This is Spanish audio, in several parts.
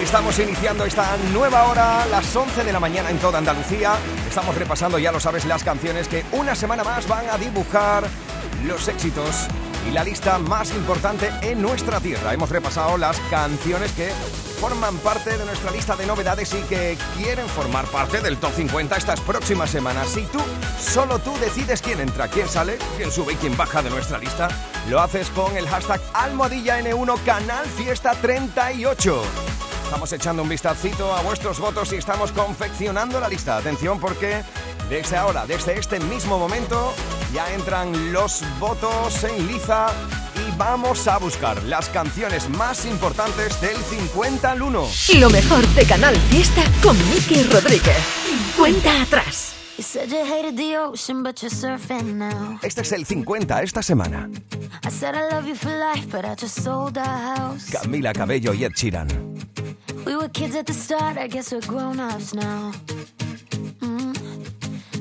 Estamos iniciando esta nueva hora, las 11 de la mañana en toda Andalucía. Estamos repasando, ya lo sabes, las canciones que una semana más van a dibujar los éxitos y la lista más importante en nuestra tierra. Hemos repasado las canciones que forman parte de nuestra lista de novedades y que quieren formar parte del top 50 estas próximas semanas. Si tú, solo tú decides quién entra, quién sale, quién sube y quién baja de nuestra lista, lo haces con el hashtag Almohadilla N1 Canal Fiesta 38. Estamos echando un vistacito a vuestros votos y estamos confeccionando la lista. Atención porque desde ahora, desde este mismo momento, ya entran los votos en liza y vamos a buscar las canciones más importantes del 50 al 1. Lo mejor de Canal Fiesta con Miki Rodríguez. Cuenta atrás. Este es el 50 esta semana. Camila Cabello y Ed Sheeran. We were kids at the start, I guess we're grown ups now.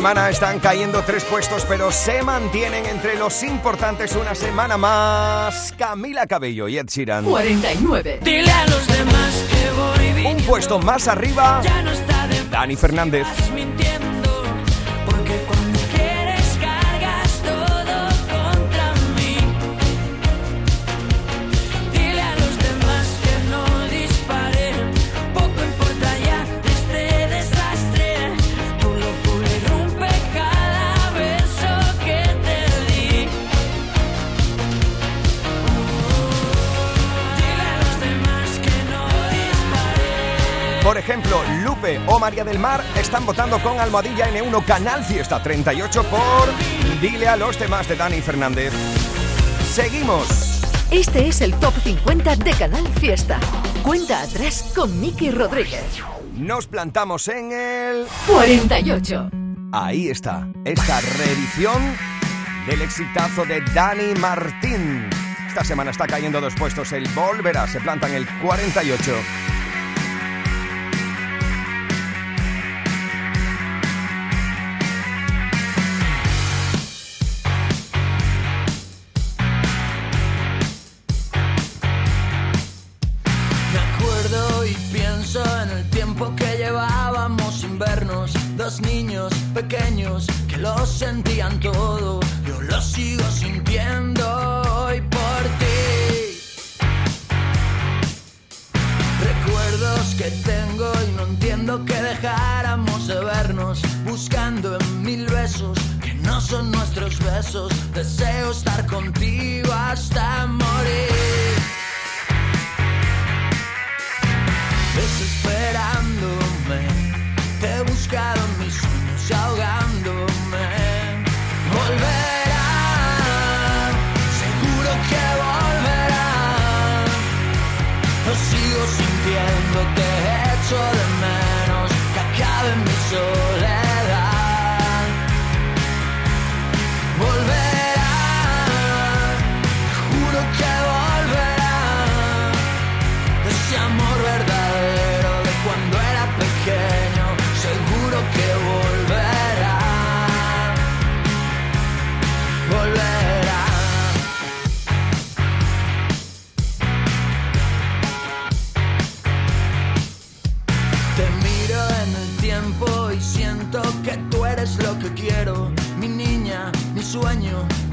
semana están cayendo tres puestos, pero se mantienen entre los importantes una semana más. Camila Cabello y Ed Sheeran. 49. Dile a los demás que voy bien. Un puesto más arriba, Ya no está de Dani Fernández. o María del Mar están votando con Almohadilla N1 Canal Fiesta 38 por Dile a los demás de Dani Fernández. Seguimos. Este es el top 50 de Canal Fiesta. Cuenta atrás con Miki Rodríguez. Nos plantamos en el 48. Ahí está, esta reedición del exitazo de Dani Martín. Esta semana está cayendo dos puestos el Volverá, se planta en el 48. Dos niños pequeños que lo sentían todo. Yo lo sigo sintiendo hoy por ti. Recuerdos que tengo y no entiendo que dejáramos de vernos. Buscando en mil besos que no son nuestros besos. Deseo estar contigo hasta morir. En mis sueños ahogándome. Volverá,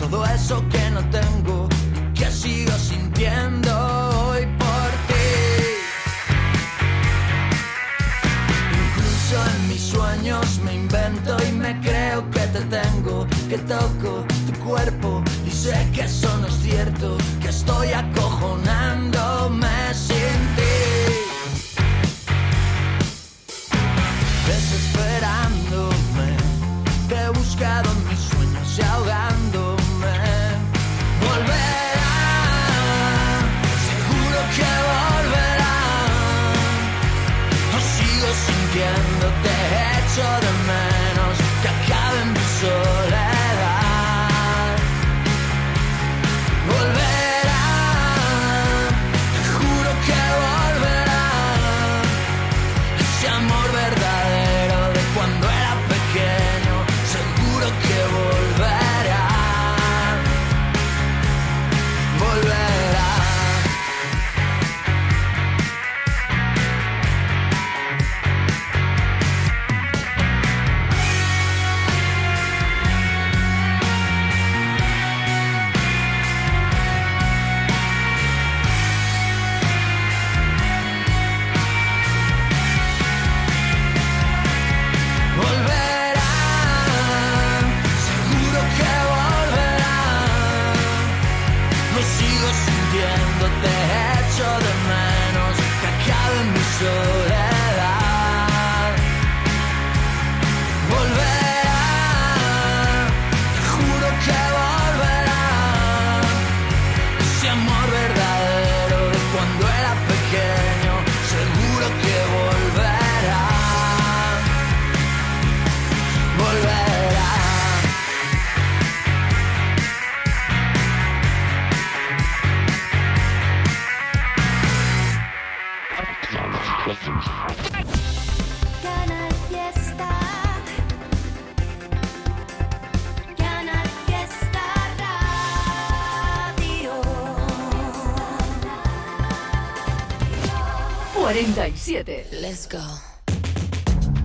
todo eso que no tengo, que sigo sintiendo hoy por ti. Incluso en mis sueños me invento y me creo que te tengo, que toco tu cuerpo y sé que eso no es cierto, que estoy acojonándome sin ti. Desesperándome, te he buscado 47. Let's go.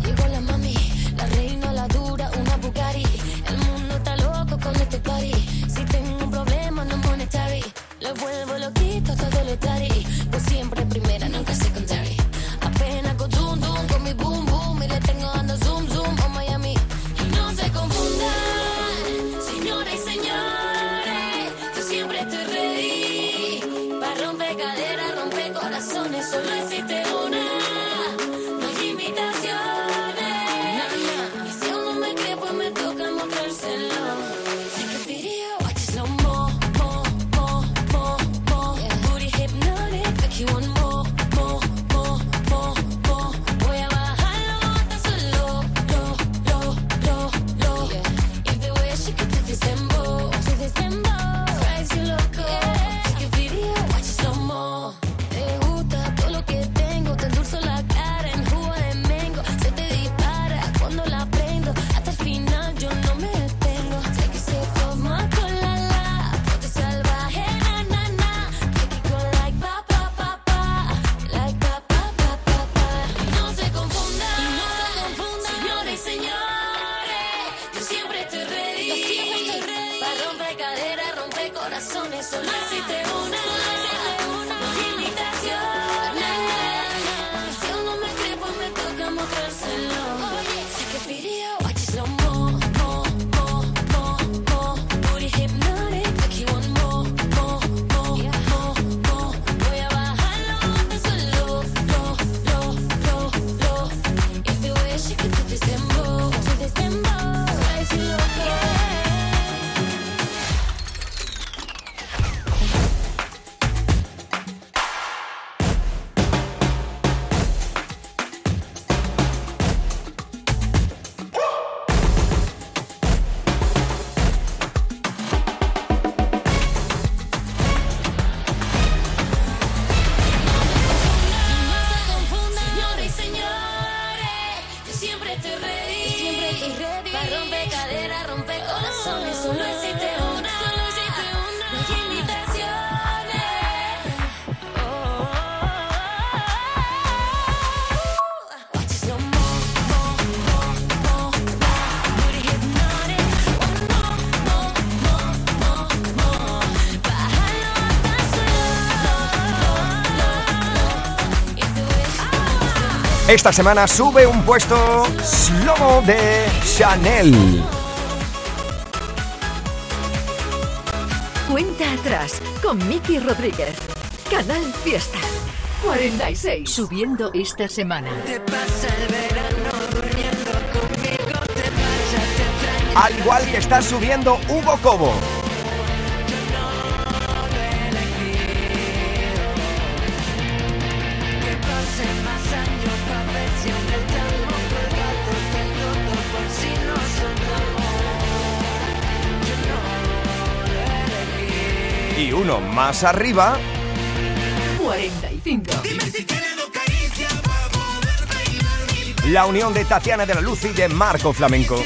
Llegó la mami, la reina, la dura, una Bugatti. El mundo está loco con este party. Si tengo un problema no monetary, le vuelvo loquito todo lo tari. Esta semana sube un puesto Slomo de Chanel. Cuenta atrás con Miki Rodríguez. Canal Fiesta. 46. Subiendo esta semana. Al igual que está subiendo Hugo Cobo. Más arriba, 45. la unión de Tatiana de la Luz y de Marco Flamenco.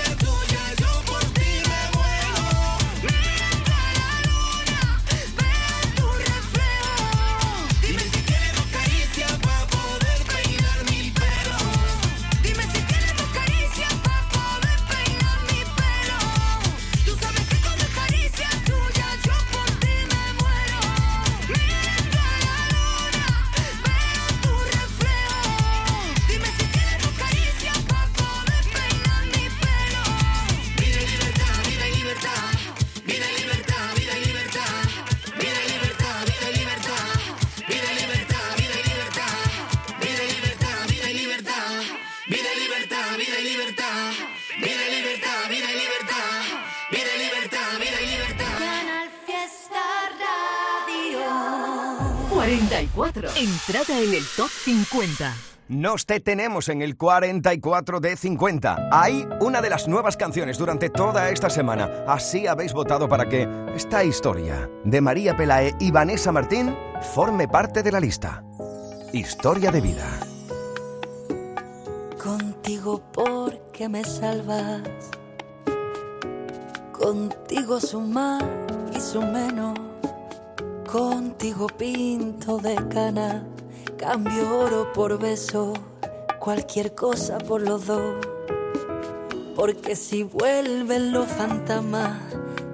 En el top 50. Nos detenemos en el 44 de 50. Hay una de las nuevas canciones durante toda esta semana. Así habéis votado para que esta historia de María Pelae y Vanessa Martín forme parte de la lista. Historia de vida. Contigo porque me salvas. Contigo su más y su menos. Contigo pinto de cana. Cambio oro por beso. Cualquier cosa por los dos. Porque si vuelven los fantasmas,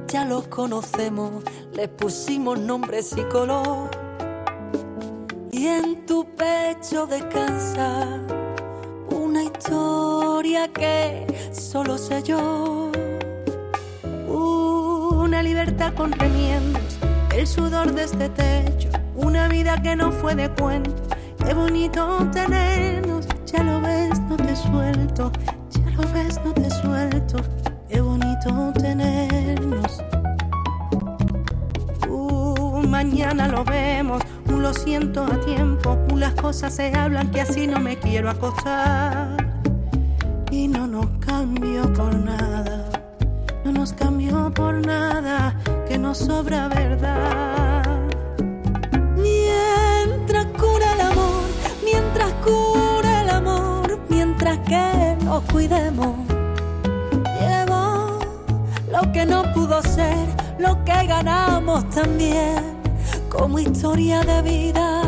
ya los conocemos. Les pusimos nombres y color. Y en tu pecho descansa una historia que solo sé yo. Una libertad con remiendos, el sudor de este techo, una vida que no fue de cuento. Qué bonito tenernos, ya lo ves, no te suelto, ya lo ves, no te suelto. Qué bonito tenernos. Uh, mañana lo vemos, un lo siento a tiempo, un las cosas se hablan que así no me quiero acostar. Y no nos cambio por nada, no nos cambió por nada, que nos sobra verdad. Que nos cuidemos. Llevo lo que no pudo ser, lo que ganamos también, como historia de vida.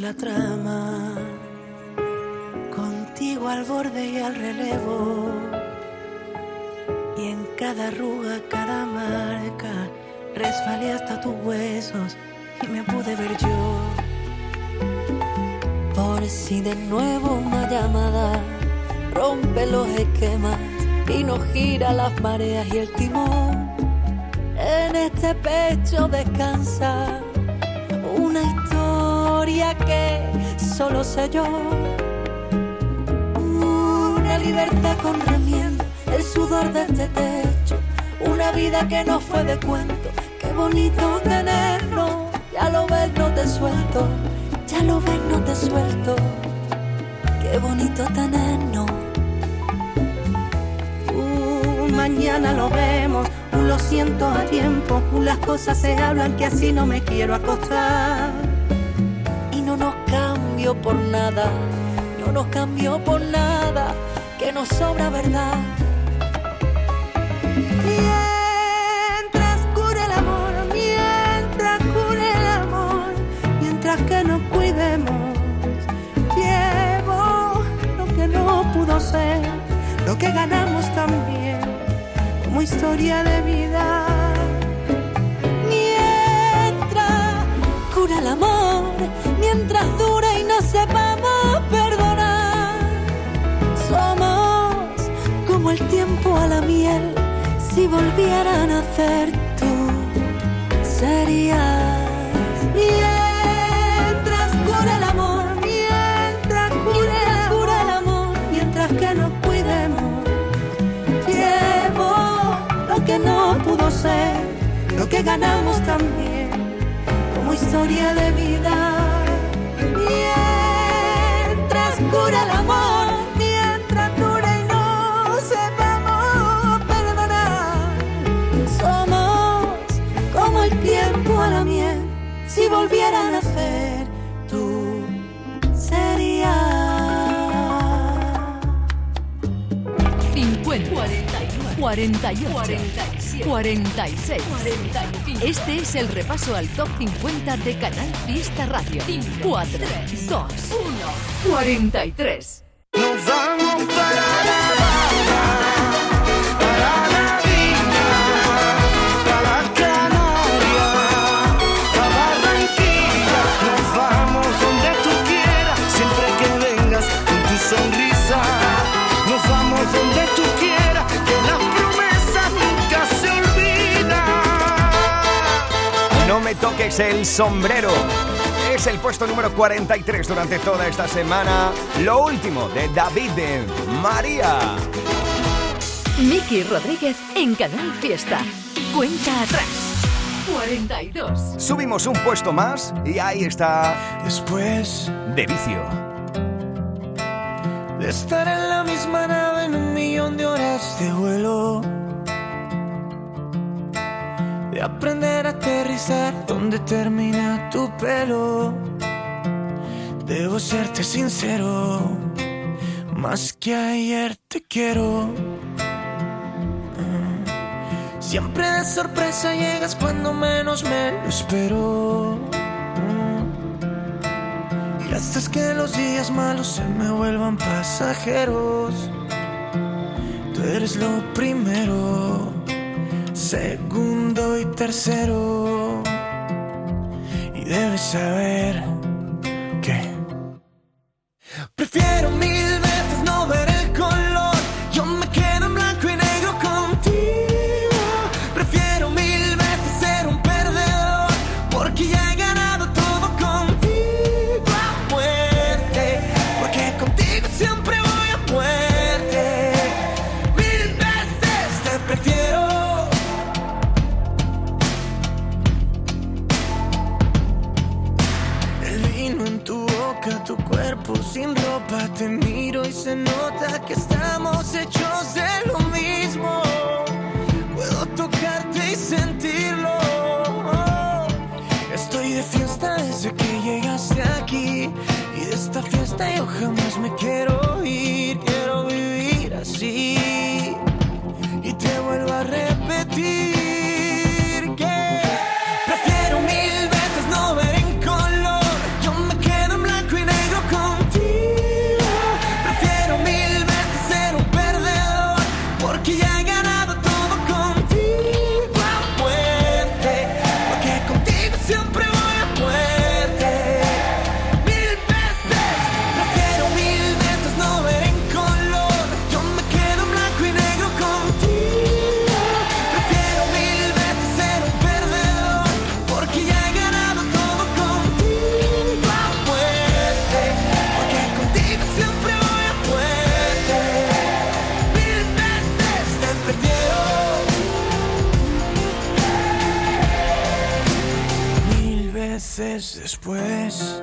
La trama, contigo al borde y al relevo. Y en cada arruga, cada marca, resbalé hasta tus huesos y me pude ver yo. Por si de nuevo una llamada rompe los esquemas y nos gira las mareas y el timón. En este pecho descansa una historia que solo sé yo. Una libertad con remiendo, el sudor de este techo, una vida que no fue de cuento. Qué bonito tenernos, ya lo ves, no te suelto, ya lo ves, no te suelto. Qué bonito tenernos. Uh, mañana lo vemos, un lo siento a tiempo, las cosas se hablan que así no me quiero acostar por nada, no nos cambió por nada, que nos sobra verdad. Mientras cure el amor, mientras cure el amor, mientras que nos cuidemos, llevo lo que no pudo ser, lo que ganamos también, como historia de vida. Mientras cura el amor, mientras sepamos perdonar. Somos como el tiempo a la miel, si volviera a nacer tú serías. Mientras cura el amor, mientras cura, cura el amor, Mientras que nos cuidemos, llevo lo que no pudo ser, lo que ganamos también como historia de vida. Cura el amor, mientras dure y no sepamos perdonar, somos como el tiempo a la miel, si volviera a nacer, tú serías. 50, 41, 48, 46, 45. Este es el repaso al top 50 de Canal Fiesta Radio. 4, 2, 1, 43. Nos vamos para La Habana, para la Viña, para Canarias, a Barranquilla. Nos vamos donde tú quieras, siempre que vengas con tu sonrisa. Nos vamos donde tú quieras, que las promesas nunca se olvidan. No me toques el sombrero. Es el puesto número 43 durante toda esta semana. Lo último de David de María. Miki Rodríguez en Canal Fiesta. Cuenta atrás. 42. Subimos un puesto más y ahí está Después De Vicio. de estar en la misma nave en un millón de horas de vuelo. De aprender a aterrizar donde termina tu pelo. Debo serte sincero, más que ayer te quiero. Siempre de sorpresa llegas cuando menos me lo espero. Y haces que los días malos se me vuelvan pasajeros. Tú eres lo primero, segundo y tercero. Y debes saber que prefiero mil veces no ver te miro y se nota que estamos hechos de lo mismo. Puedo tocarte y sentirlo. Después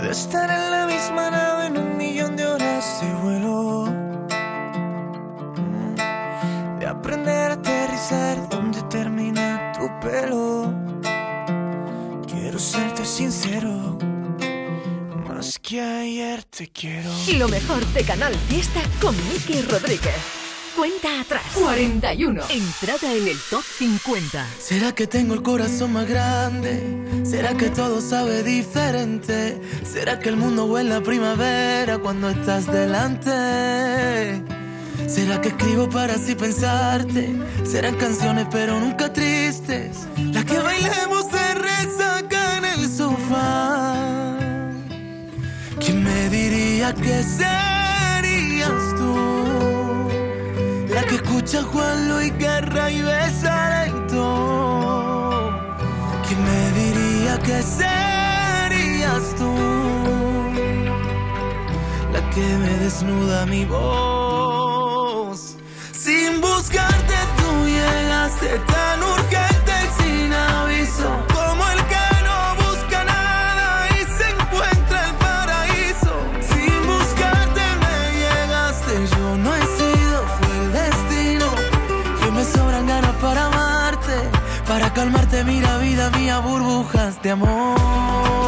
de estar en la misma nave en un millón de horas de vuelo. De aprender a aterrizar donde termina tu pelo. Quiero serte sincero, más que ayer te quiero. Lo mejor de Canal Fiesta con Miki Rodríguez. Cuenta atrás. 41. Entrada en el top 50. ¿Será que tengo el corazón más grande? ¿Será que todo sabe diferente? ¿Será que el mundo huele a primavera cuando estás delante? ¿Será que escribo para así pensarte? Serán canciones pero nunca tristes. Las que bailemos de resaca en el sofá. ¿Quién me diría que serías tú? Que escucha Juan Luis Guerra y besa lento. ¿Quién me diría que serías tú? La que me desnuda mi voz. Burbujas de amor.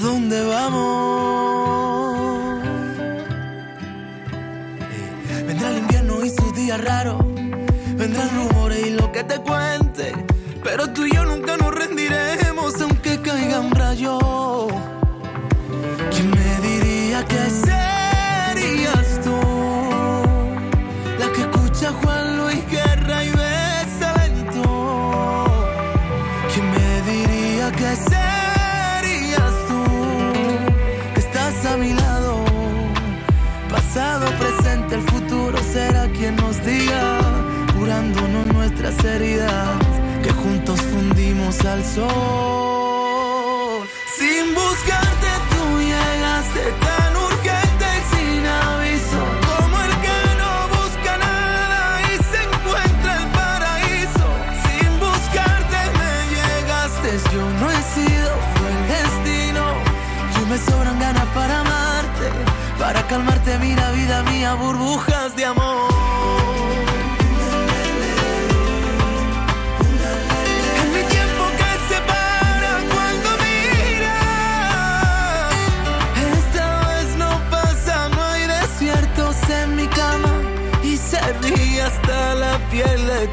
Dónde vamos? Eh, Vendrá el invierno y sus días raros. Vendrán rumores y lo que te cuente. Pero tú y que juntos fundimos al sol. Sin buscarte tú llegaste tan urgente y sin aviso, como el que no busca nada y se encuentra el paraíso. Sin buscarte me llegaste, yo no he sido, fue el destino. Yo me sobran ganas para amarte, para calmarte, mira vida mía, burbujas de amor.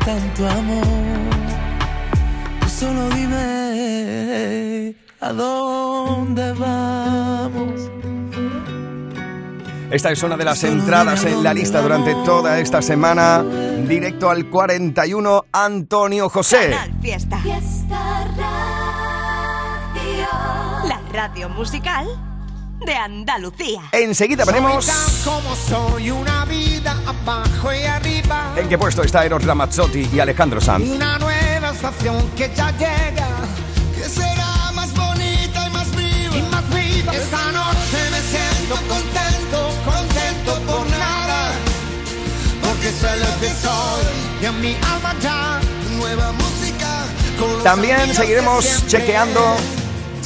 Tanto amor. Tú solo dime a dónde vamos. Esta es una de las entradas en la lista durante toda esta semana. Directo al 41, Antonio José. Canal Fiesta. La radio musical de Andalucía. Enseguida veremos como soy una vida abajo y arriba. en qué puesto está Eros Ramazzotti y Alejandro Sanz. Una nueva estación que ya llega. Que será más bonita y más viva. Y más viva. Esta noche me siento contento, contento por nada. Porque soy lo que soy. Y en mi alma ya nueva música. con También seguiremos chequeando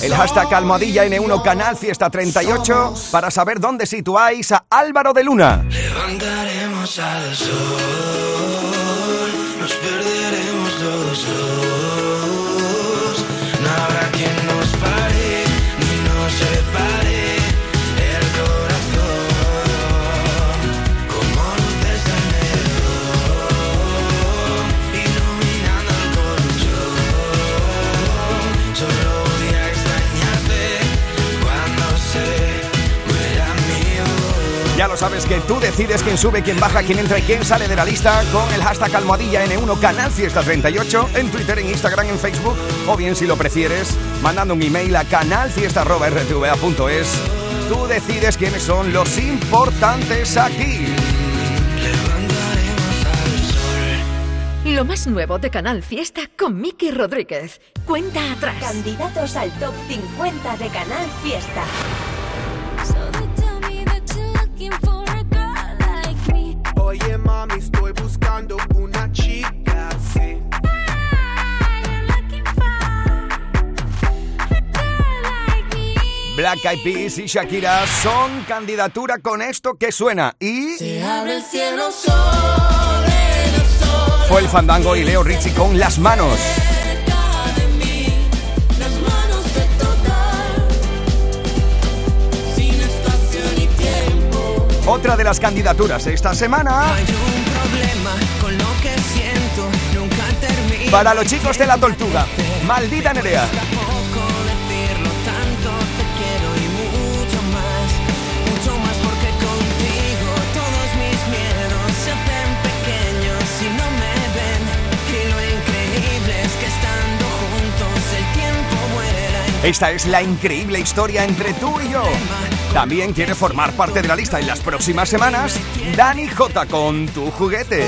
el hashtag almohadilla N1 Canal Fiesta 38 para saber dónde situáis a Álvaro de Luna. Levantaremos al sol, nos perderemos los dos. Que tú decides quién sube, quién baja, quién entra y quién sale de la lista con el hashtag almohadilla N1 Canal Fiesta 38 en Twitter, en Instagram, en Facebook o bien si lo prefieres mandando un email a canalfiesta.rtva.es. Tú decides quiénes son los importantes aquí. Lo más nuevo de Canal Fiesta con Miki Rodríguez. Cuenta atrás. Candidatos al top 50 de Canal Fiesta. Mami, estoy buscando una chica. Black Eyed Peas y Shakira son candidatura con esto que suena y... Se abre el cielo sobre Fue el fandango y Leo Richie con las manos. Otra de las candidaturas esta semana para los chicos de la Tortuga. Maldita Nerea. Esta es la increíble historia entre tú y yo. También quiere formar parte de la lista en las próximas semanas Dani J con tu juguete.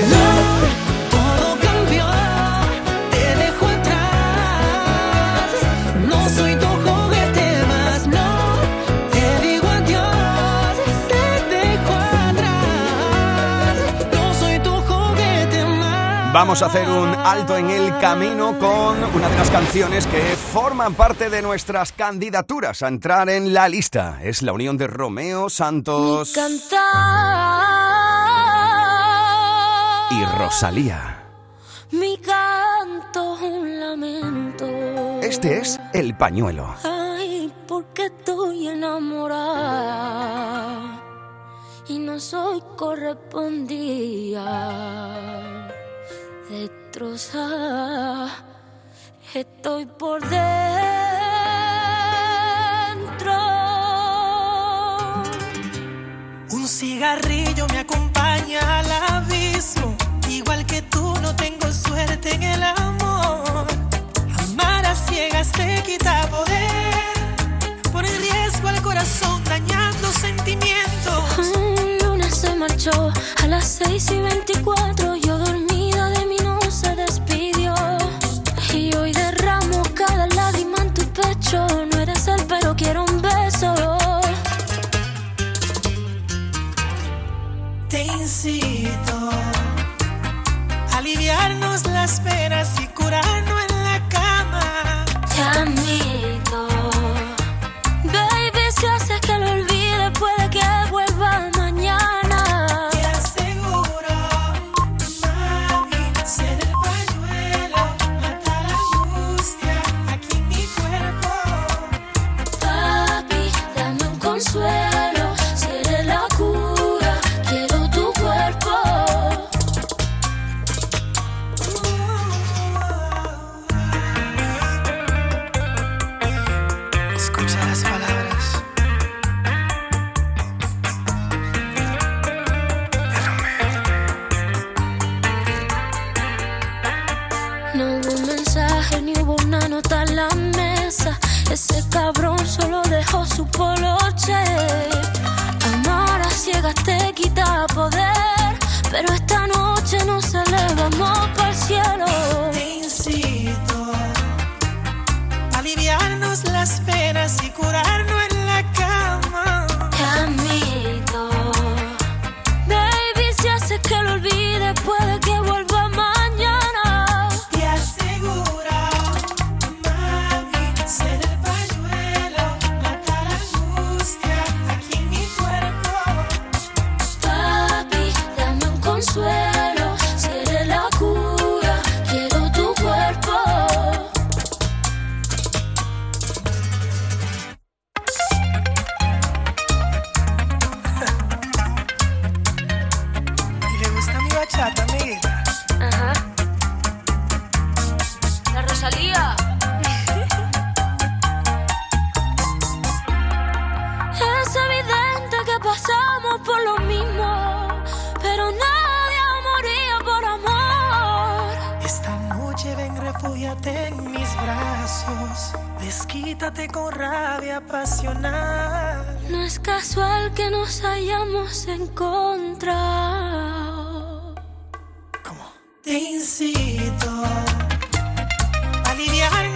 Vamos a hacer un alto en el camino con una de las canciones que forman parte de nuestras candidaturas a entrar en la lista. Es la unión de Romeo Santos Cantar. y Rosalía. Mi canto un lamento. Este es El Pañuelo. Ay, porque estoy enamorada y no soy correspondida. Destrozada, estoy por dentro. Un cigarrillo me acompaña al abismo. Igual que tú, no tengo suerte en el amor. Amar a ciegas te quita poder. Pone en riesgo al corazón, dañando sentimientos. Un lunes se marchó a las 6 y 24. Yo quiero un beso. Te incito a aliviarnos las penas y curarnos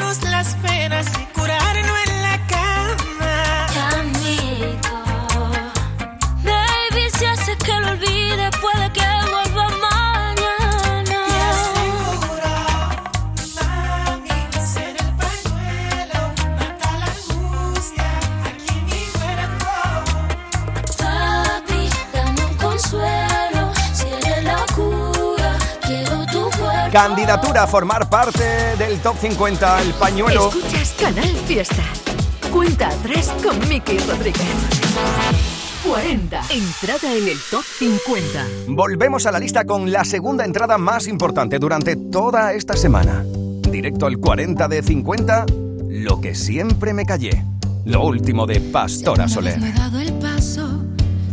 las penas y Candidatura a formar parte del Top 50, el pañuelo. Escuchas Canal Fiesta. Cuenta atrás con Miki Rodríguez. 40. Entrada en el Top 50. Volvemos a la lista con la segunda entrada más importante durante toda esta semana. Directo al 40 de 50, lo que siempre me callé. Lo último de Pastora Si Soler. vez no he dado el paso,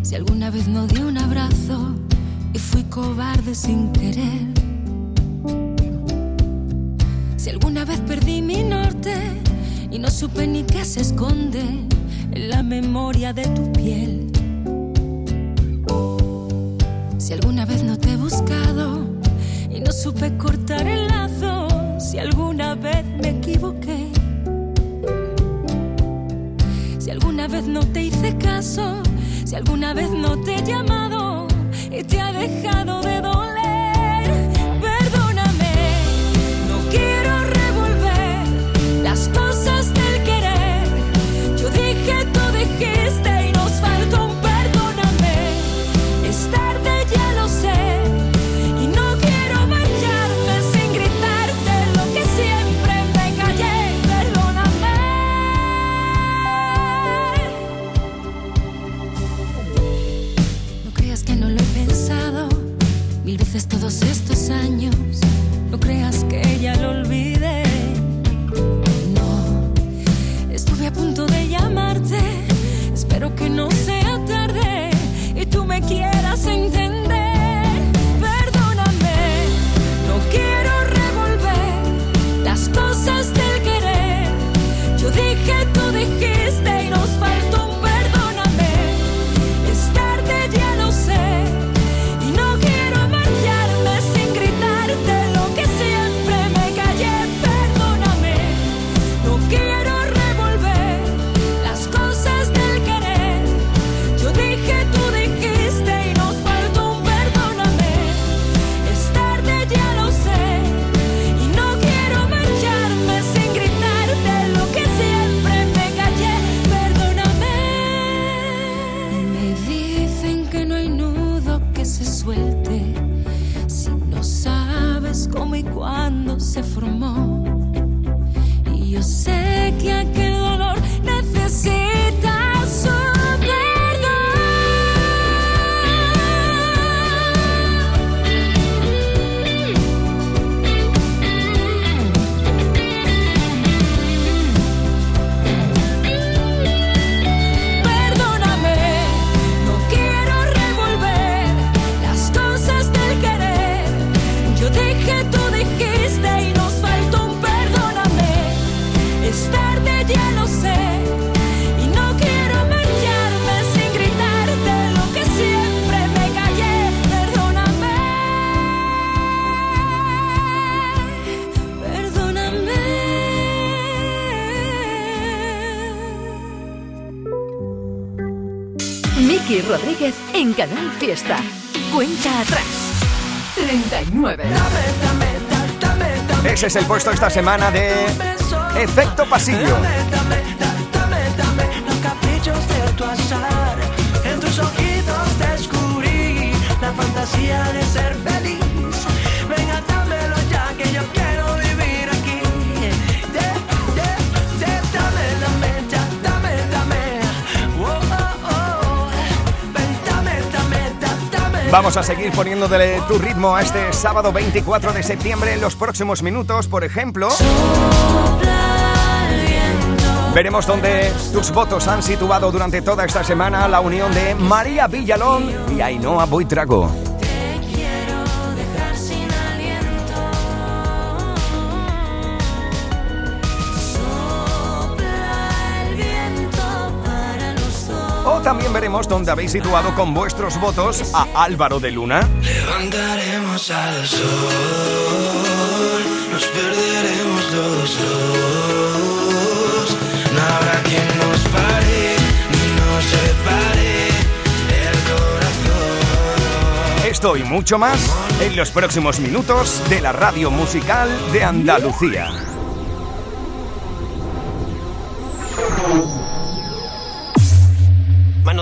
si alguna vez no di un abrazo y fui cobarde sin querer. Si alguna vez perdí mi norte y no supe ni qué se esconde en la memoria de tu piel. Si alguna vez no te he buscado y no supe cortar el lazo, si alguna vez me equivoqué. Si alguna vez no te hice caso, si alguna vez no te he llamado y te ha dejado de doler, que no lo he pensado mil veces todos estos años. Miki Rodríguez en Canal Fiesta. Cuenta atrás. 39. Ese es el puesto esta semana de Efecto Pasillo. Los caprichos de tu azar. En tus ojitos descubrí la fantasía de ser feliz. Venga, dámelo ya que yo quiero Vamos a seguir poniéndole tu ritmo a este sábado 24 de septiembre en los próximos minutos, por ejemplo. Veremos dónde tus votos han situado durante toda esta semana la unión de María Villalón y Ainhoa Buitrago. También veremos dónde habéis situado con vuestros votos a Álvaro de Luna. Levantaremos al sol, nos perderemos los dos. No habrá quien nos pare ni nos separe el corazón. Esto y mucho más en los próximos minutos de la radio musical de Andalucía.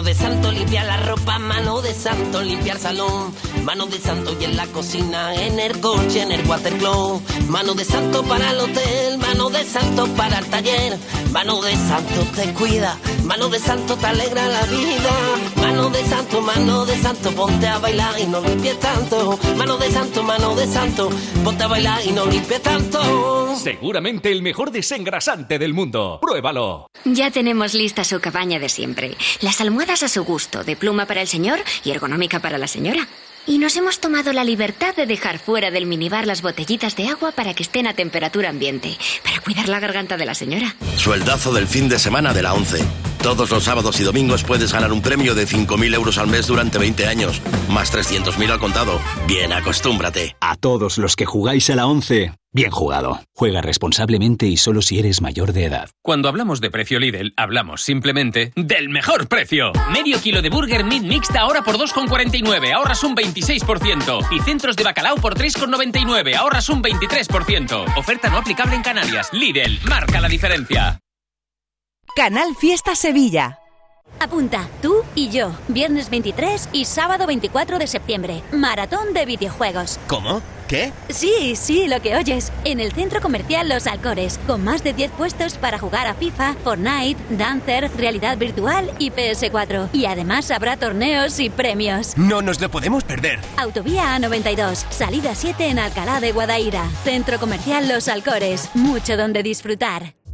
De santo limpia la ropa, mano de santo limpia el salón. Mano de santo y en la cocina, en el coche, en el watercloak. Mano de santo para el hotel, mano de santo para el taller. Mano de santo te cuida, mano de santo te alegra la vida. Mano de santo, mano de santo, ponte a bailar y no limpies tanto. Mano de santo, mano de santo, ponte a bailar y no limpies tanto. Seguramente el mejor desengrasante del mundo. Pruébalo. Ya tenemos lista su cabaña de siempre. Las almohadas a su gusto, de pluma para el señor y ergonómica para la señora. Y nos hemos tomado la libertad de dejar fuera del minibar las botellitas de agua para que estén a temperatura ambiente, para cuidar la garganta de la señora. Sueldazo del fin de semana de la 11. Todos los sábados y domingos puedes ganar un premio de 5.000 euros al mes durante 20 años, más 300.000 al contado. Bien, acostúmbrate. A todos los que jugáis a la 11, bien jugado. Juega responsablemente y solo si eres mayor de edad. Cuando hablamos de precio Lidl, hablamos simplemente del mejor precio. Medio kilo de burger meat mixta ahora por 2,49, ahorras un 26%. Y centros de bacalao por 3,99, ahorras un 23%. Oferta no aplicable en Canarias. Lidl, marca la diferencia. Canal Fiesta Sevilla. Apunta, tú y yo, viernes 23 y sábado 24 de septiembre, maratón de videojuegos. ¿Cómo? ¿Qué? Sí, sí, lo que oyes, en el centro comercial Los Alcores, con más de 10 puestos para jugar a FIFA, Fortnite, Dancer, realidad virtual y PS4. Y además habrá torneos y premios. No nos lo podemos perder. Autovía A92, salida 7 en Alcalá de Guadaira. Centro comercial Los Alcores, mucho donde disfrutar.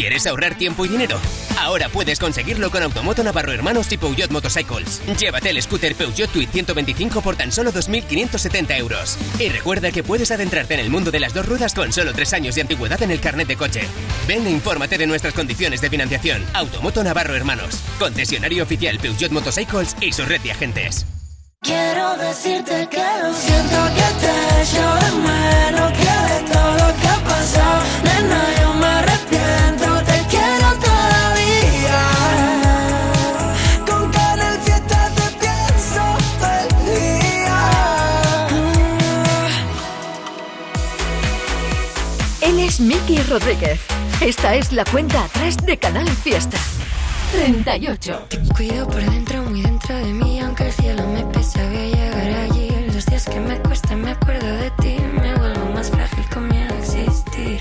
¿Quieres ahorrar tiempo y dinero? Ahora puedes conseguirlo con Automoto Navarro Hermanos y Peugeot Motorcycles. Llévate el scooter Peugeot Tweed 125 por tan solo 2.570 euros. Y recuerda que puedes adentrarte en el mundo de las dos ruedas con solo tres años de antigüedad en el carnet de coche. Ven e infórmate de nuestras condiciones de financiación. Automoto Navarro Hermanos. Concesionario oficial Peugeot Motorcycles y su red de agentes. Quiero decirte que lo siento que te echo menos Que de todo lo que ha pasado, nena, yo Miki Rodríguez. Esta es la cuenta atrás de Canal Fiesta. 38. Cuido por dentro, muy dentro de mí, aunque el cielo me pese, voy a llegar allí. Los días que me cuesta, me acuerdo de ti, me vuelvo más frágil con miedo a existir.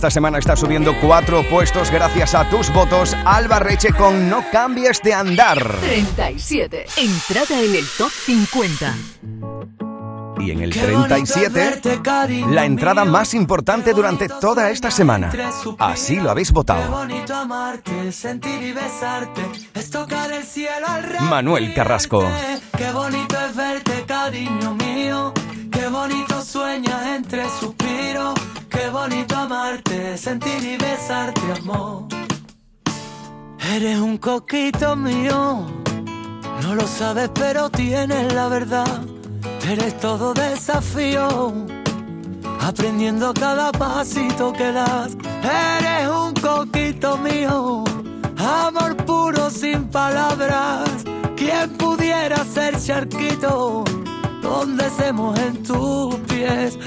Esta semana está subiendo cuatro puestos gracias a tus votos. Alba Reche con No cambies de andar. 37. Entrada en el top 50. Y en el 37, la entrada más importante durante toda esta semana. Así lo habéis votado. Manuel Carrasco. Qué bonito es verte, cariño mío. Qué bonito sueñas entre suspiros. Qué bonito amarte, sentir y besarte, amor. Eres un coquito mío. No lo sabes, pero tienes la verdad. Eres todo desafío. Aprendiendo cada pasito que das. Eres un coquito mío. Amor puro sin palabras. ¿Quién pudiera ser charquito? Donde se mojen tus pies.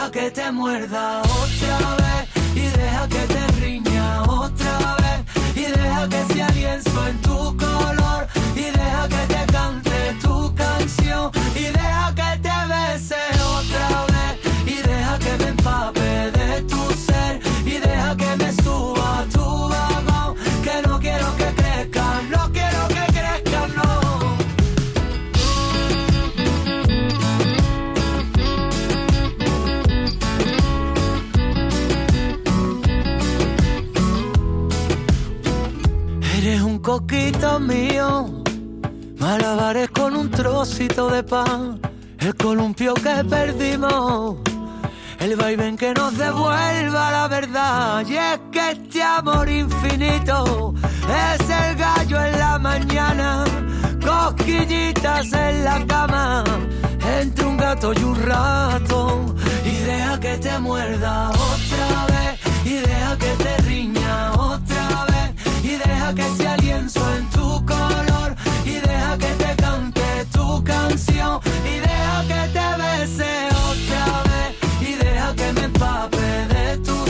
Deja que te muerda otra vez. Y deja que te riña otra vez. Y deja que sea lienzo en tu color. Y deja que te cante tu canción. Y deja que te bese otra vez. Y deja que me empape Coquito mío, malabares con un trocito de pan, el columpio que perdimos. el vaivén que nos devuelva la verdad. Y es que este amor infinito es el gallo en la mañana, cosquillitas en la cama, entre un gato y un rato. Y deja que te muerda otra vez, y deja que te riña otra que sea lienzo en tu color, y deja que te cante tu canción, y deja que te bese otra vez, y deja que me empape de tu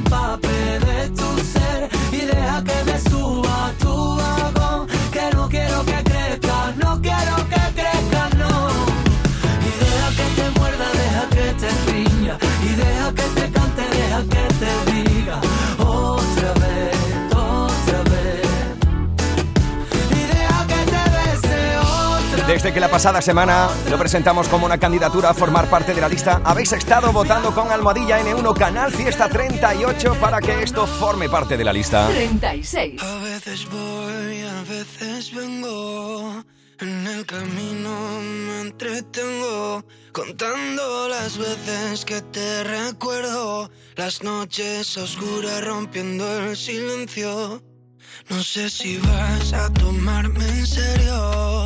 de tu ser. Y deja que me suba a tu vagón. Que no quiero que Desde que la pasada semana lo presentamos como una candidatura a formar parte de la lista, habéis estado votando con Almohadilla N1 Canal Fiesta 38 para que esto forme parte de la lista. 36. A veces voy, a veces vengo. En el camino me entretengo contando las veces que te recuerdo. Las noches oscuras rompiendo el silencio. No sé si vas a tomarme en serio,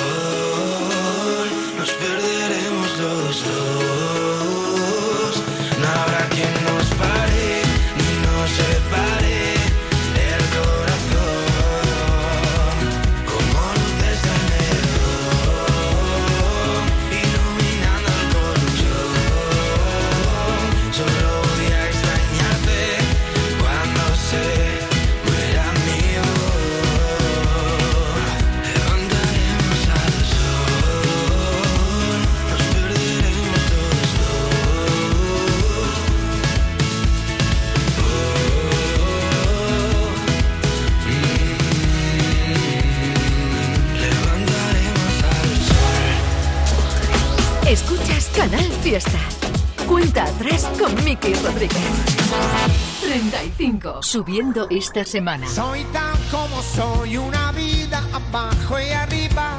Subiendo esta semana. Soy tan como soy, una vida abajo y arriba.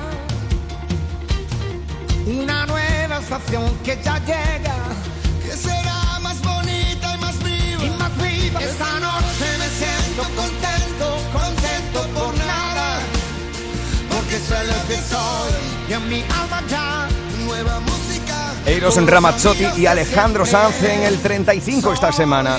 Una nueva estación que ya llega, que será más bonita y más viva. Y más viva. Esta noche me siento contento, contento por nada. Porque sé lo que soy y en mi alma ya nueva música. Eros Ramazzotti y Alejandro Sanz en el 35 esta semana.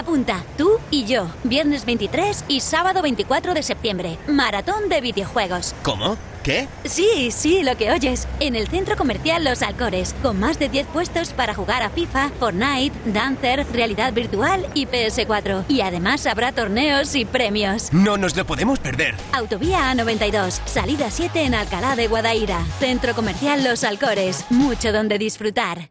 Apunta, tú y yo, viernes 23 y sábado 24 de septiembre. Maratón de videojuegos. ¿Cómo? ¿Qué? Sí, sí, lo que oyes. En el centro comercial Los Alcores, con más de 10 puestos para jugar a FIFA, Fortnite, Dancer, realidad virtual y PS4. Y además habrá torneos y premios. No nos lo podemos perder. Autovía A92, salida 7 en Alcalá de Guadaira. Centro comercial Los Alcores, mucho donde disfrutar.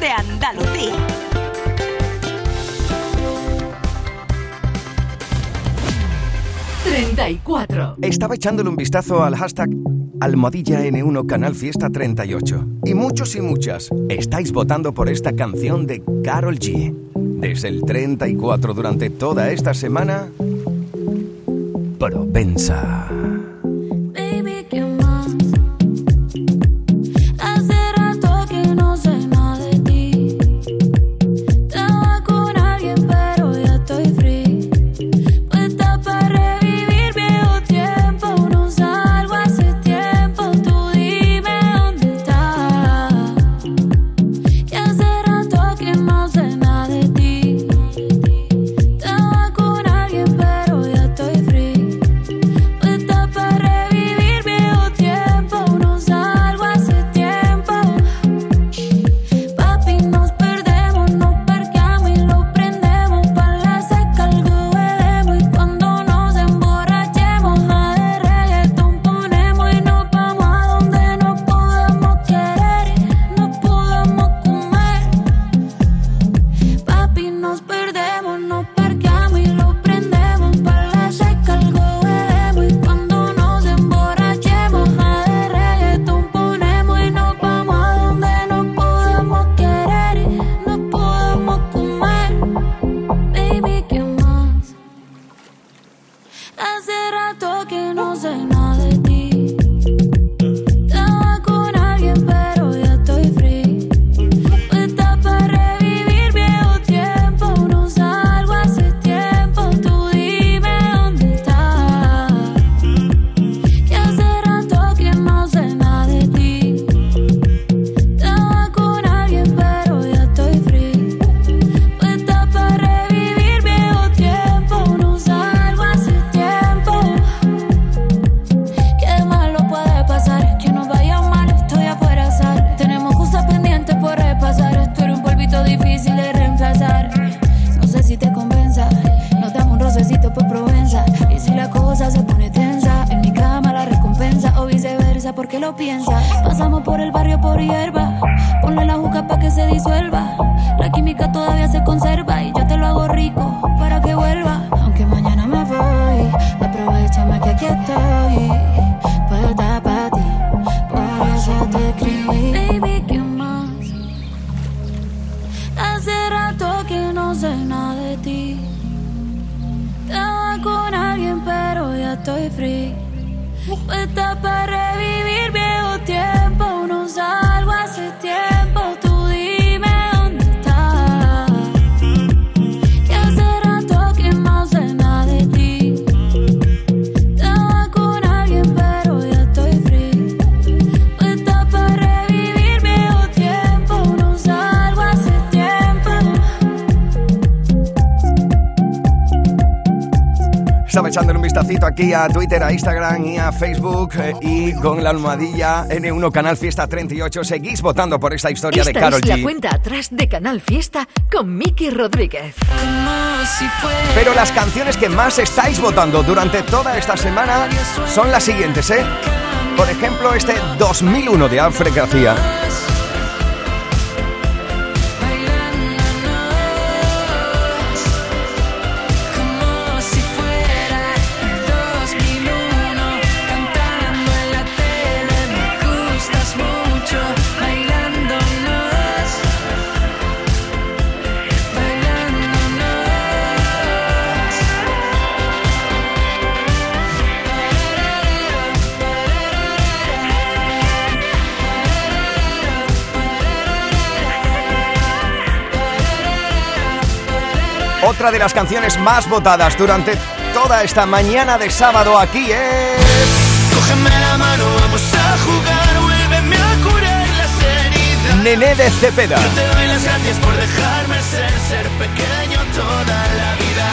de Andalucía. ...34... Estaba echándole un vistazo al hashtag Almohadilla N1 Canal Fiesta 38. Y muchos y muchas estáis votando por esta canción de Carol G. Desde el 34 durante toda esta semana... Propensa. Vistacito aquí a Twitter, a Instagram y a Facebook eh, y con la almohadilla N1 Canal Fiesta 38 seguís votando por esta historia Esta de Carol es la G. cuenta atrás de Canal Fiesta con Miki Rodríguez. Pero las canciones que más estáis votando durante toda esta semana son las siguientes, ¿eh? Por ejemplo, este 2001 de Alfred García. Otra de las canciones más votadas durante toda esta mañana de sábado aquí es... Cógeme la mano, vamos a jugar, vuélveme a curar las heridas. Nené de Cepeda. Yo te doy las gracias por dejarme ser, ser pequeño toda la vida.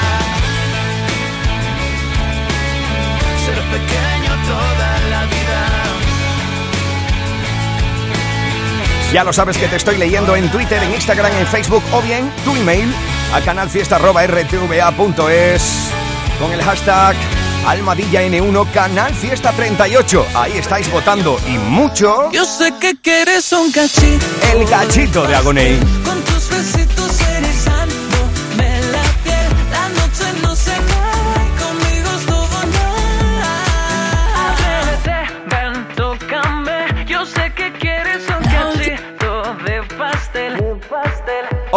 Ser pequeño toda la vida. Ya lo sabes que te estoy leyendo en Twitter, en Instagram, en Facebook o bien tu email a canalfiesta.rtva.es con el hashtag Almadilla N1 Canal Fiesta 38. Ahí estáis votando y mucho Yo sé que quieres un cachito el gachito de Agoney.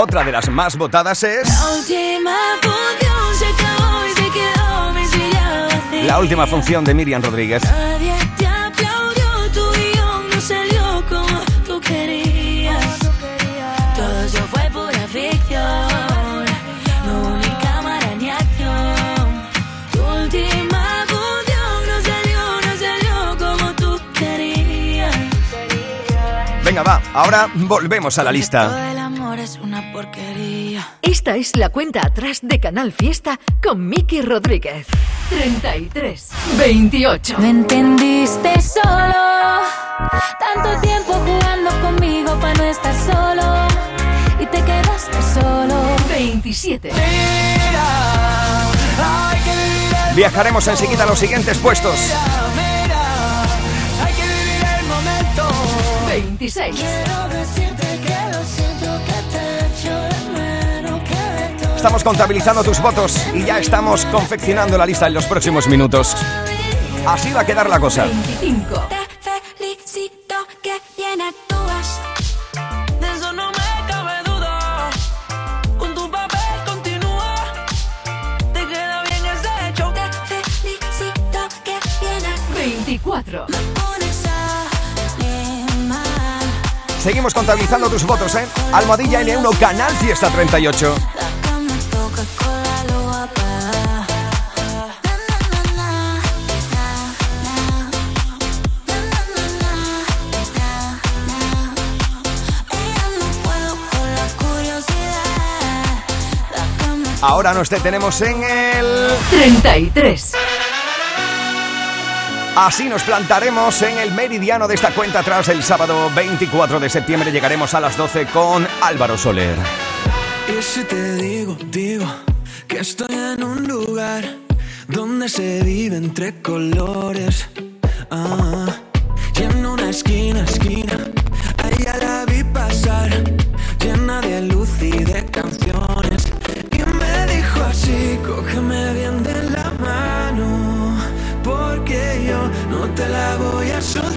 Otra de las más votadas es La última función se acabó y se quedó mi silla vacía. la última función de Miriam Rodríguez. Nadie te aplaudió, tu guion no salió como tú querías. Todo eso fue pura ficción, no hubo ni cámara ni acción. Tu última función no salió, no salió como tú querías. Venga, va, ahora volvemos a la lista. Esta es la cuenta atrás de Canal Fiesta con Miki Rodríguez. 33, 28. Me entendiste solo. Tanto tiempo jugando conmigo para no estar solo. Y te quedaste solo. 27. Viajaremos enseguida a los siguientes puestos. Hay que vivir el momento 26. Estamos contabilizando tus votos y ya estamos confeccionando la lista en los próximos minutos. Así va a quedar la cosa. 25. Seguimos contabilizando tus votos, ¿eh? Almohadilla N1, Canal Fiesta 38. Ahora nos detenemos en el 33. Así nos plantaremos en el meridiano de esta cuenta atrás el sábado 24 de septiembre. Llegaremos a las 12 con Álvaro Soler. Y si te digo, digo que estoy en un lugar donde se vive entre colores. Ah, y en una esquina, esquina, ahí ya la vi pasar, llena de luz y Sí, cógeme bien de la mano, porque yo no te la voy a soltar.